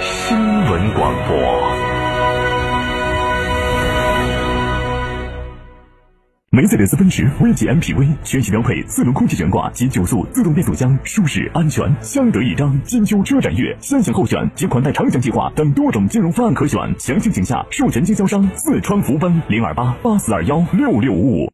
新闻广播。梅赛德斯奔驰 V 级 MPV 全系标配四轮空气悬挂及九速自动变速箱，舒适安全，相得益彰。金秋车展月先享候选及款待长享计划等多种金融方案可选，详情请下授权经销商四川福奔零二八八四二幺六六五五。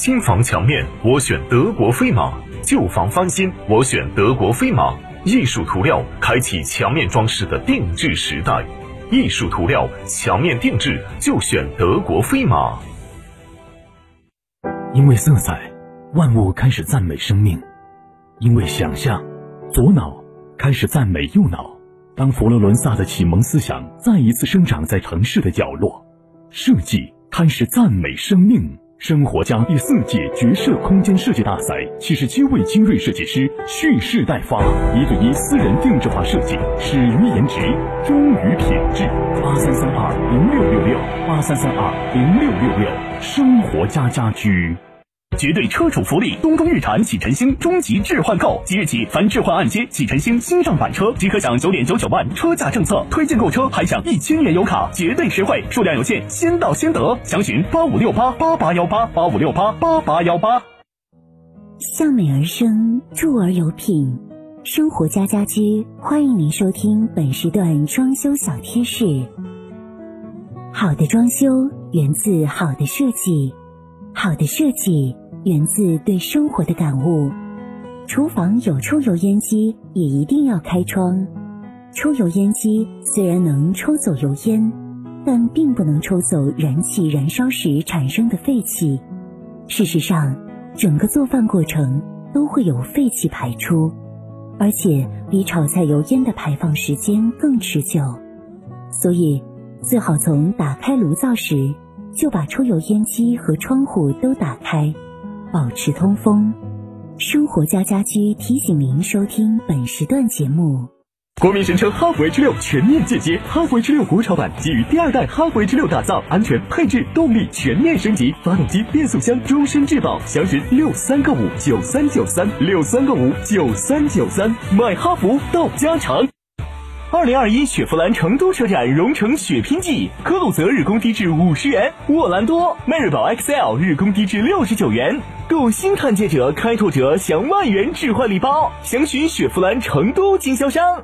新房墙面，我选德国飞马；旧房翻新，我选德国飞马。艺术涂料开启墙面装饰的定制时代，艺术涂料墙面定制就选德国飞马。因为色彩，万物开始赞美生命；因为想象，左脑开始赞美右脑。当佛罗伦萨的启蒙思想再一次生长在城市的角落，设计开始赞美生命。生活家第四届绝色空间设计大赛，七十七位精锐设计师蓄势待发，一对一私人定制化设计，始于颜值，忠于品质。八三三二零六六六，八三三二零六六六，生活家家居。绝对车主福利！东风日产启辰星终极置换购，即日起凡置换按揭启辰星新上版车，即可享九点九九万车价政策，推荐购车还享一千元油卡，绝对实惠，数量有限，先到先得，详询八五六八八八幺八八五六八八八幺八。向美而生，住而有品，生活家家居，欢迎您收听本时段装修小贴士。好的装修源自好的设计，好的设计。源自对生活的感悟。厨房有抽油烟机，也一定要开窗。抽油烟机虽然能抽走油烟，但并不能抽走燃气燃烧时产生的废气。事实上，整个做饭过程都会有废气排出，而且比炒菜油烟的排放时间更持久。所以，最好从打开炉灶时就把抽油烟机和窗户都打开。保持通风，生活家家居提醒您收听本时段节目。国民神车哈弗 H 六全面进阶，哈弗 H 六国潮版基于第二代哈弗 H 六打造，安全配置动力全面升级，发动机变速箱终身质保。详询六三个五九三九三六三个五九三九三，买哈弗到家常。二零二一雪佛兰成都车展荣成血拼季，科鲁泽日供低至五十元，沃兰多、迈锐宝 XL 日供低至六十九元。购新探界者、开拓者享万元置换礼包，详询雪佛兰成都经销商。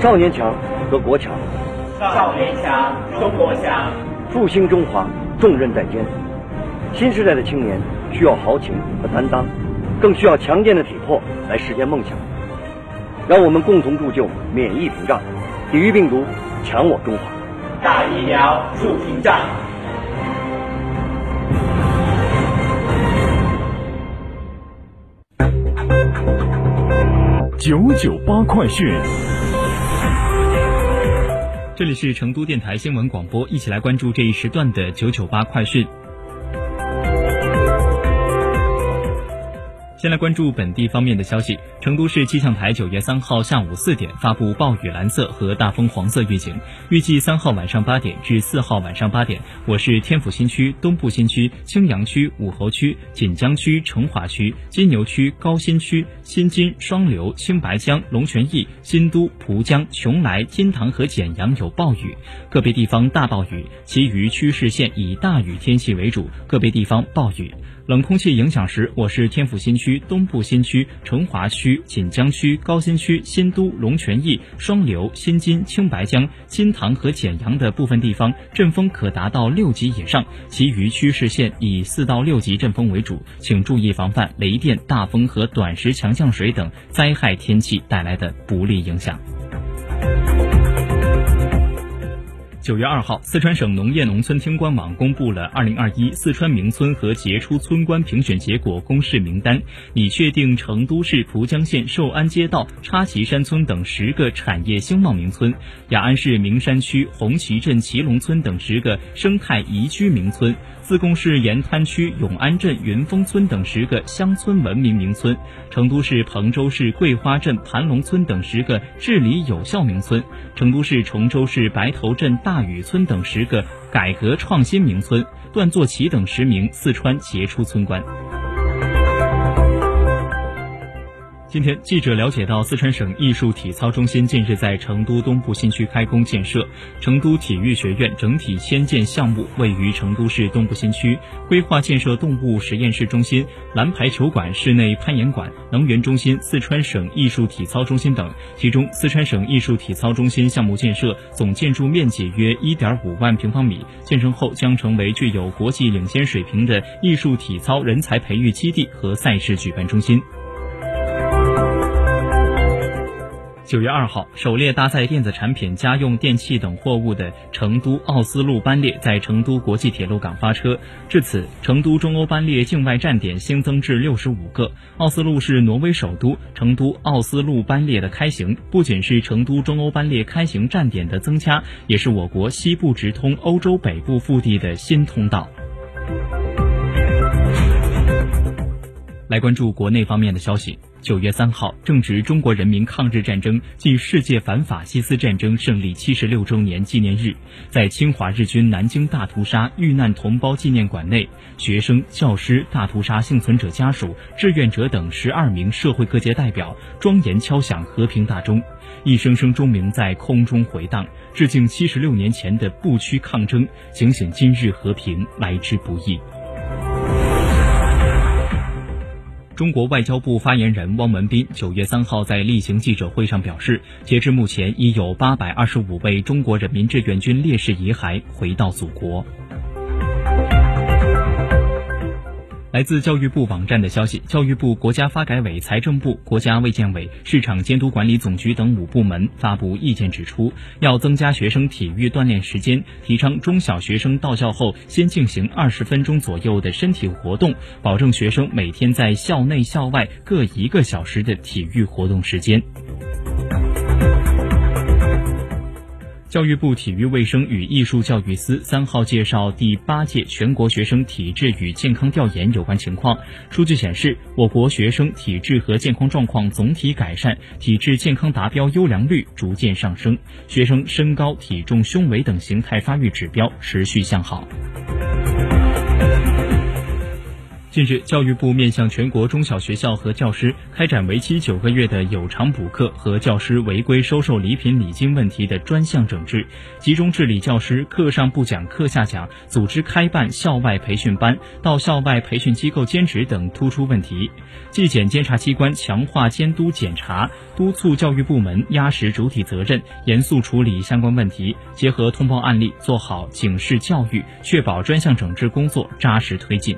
少年强则国强，少年强中国强，复兴中华重任在肩。新时代的青年需要豪情和担当，更需要强健的体魄来实现梦想。让我们共同铸就免疫屏障，抵御病毒，强我中华。大疫苗，筑屏障。九九八快讯，这里是成都电台新闻广播，一起来关注这一时段的九九八快讯。先来关注本地方面的消息。成都市气象台九月三号下午四点发布暴雨蓝色和大风黄色预警，预计三号晚上八点至四号晚上八点，我市天府新区、东部新区、青羊区、武侯区、锦江区、成华区、金牛区、高新区、新津、双流、青白江、龙泉驿、新都、蒲江、邛崃、金堂和简阳有暴雨，个别地方大暴雨，其余区市县以大雨天气为主，个别地方暴雨。冷空气影响时，我市天府新区。东部新区、成华区、锦江区、高新区、新都、龙泉驿、双流、新津、青白江、金堂和简阳的部分地方阵风可达到六级以上，其余区市县以四到六级阵风为主，请注意防范雷电、大风和短时强降水等灾害天气带来的不利影响。九月二号，四川省农业农村厅官网公布了二零二一四川名村和杰出村官评选结果公示名单，拟确定成都市蒲江县寿安街道插旗山村等十个产业兴旺名村，雅安市名山区红旗镇祁龙村等十个生态宜居名村。自贡市盐滩区永安镇云峰村等十个乡村文明名村，成都市彭州市桂花镇盘龙村等十个治理有效名村，成都市崇州市白头镇大大禹村等十个改革创新名村，段作齐等十名四川杰出村官。今天，记者了解到，四川省艺术体操中心近日在成都东部新区开工建设。成都体育学院整体迁建项目位于成都市东部新区，规划建设动物实验室中心、蓝排球馆、室内攀岩馆、能源中心、四川省艺术体操中心等。其中，四川省艺术体操中心项目建设总建筑面积约一点五万平方米，建成后将成为具有国际领先水平的艺术体操人才培育基地和赛事举办中心。九月二号，首列搭载电子产品、家用电器等货物的成都奥斯陆班列在成都国际铁路港发车。至此，成都中欧班列境外站点新增至六十五个。奥斯陆是挪威首都，成都奥斯陆班列的开行，不仅是成都中欧班列开行站点的增加，也是我国西部直通欧洲北部腹地的新通道。来关注国内方面的消息。九月三号，正值中国人民抗日战争暨世界反法西斯战争胜利七十六周年纪念日，在侵华日军南京大屠杀遇难同胞纪念馆内，学生、教师、大屠杀幸存者家属、志愿者等十二名社会各界代表庄严敲响和平大钟，一声声钟鸣在空中回荡，致敬七十六年前的不屈抗争，警醒今日和平来之不易。中国外交部发言人汪文斌九月三号在例行记者会上表示，截至目前，已有八百二十五位中国人民志愿军烈士遗骸回到祖国。来自教育部网站的消息，教育部、国家发改委、财政部、国家卫健委、市场监督管理总局等五部门发布意见，指出要增加学生体育锻炼时间，提倡中小学生到校后先进行二十分钟左右的身体活动，保证学生每天在校内校外各一个小时的体育活动时间。教育部体育卫生与艺术教育司三号介绍第八届全国学生体质与健康调研有关情况。数据显示，我国学生体质和健康状况总体改善，体质健康达标优良率逐渐上升，学生身高、体重、胸围等形态发育指标持续向好。近日，教育部面向全国中小学校和教师开展为期九个月的有偿补课和教师违规收受礼品礼金问题的专项整治，集中治理教师课上不讲课下讲、组织开办校外培训班、到校外培训机构兼职等突出问题。纪检监察机关强化监督检查，督促教育部门压实主体责任，严肃处理相关问题，结合通报案例做好警示教育，确保专项整治工作扎实推进。